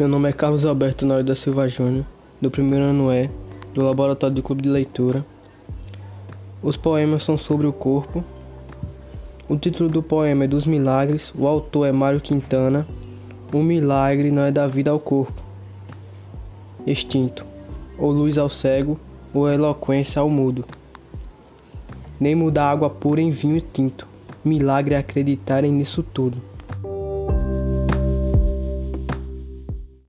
Meu nome é Carlos Alberto Nório da Silva Júnior, do primeiro ano é do Laboratório do Clube de Leitura. Os poemas são sobre o corpo. O título do poema é Dos Milagres, o autor é Mário Quintana. O milagre não é da vida ao corpo, extinto, ou luz ao cego, ou eloquência ao mudo. Nem mudar água pura em vinho tinto. Milagre é acreditarem nisso tudo.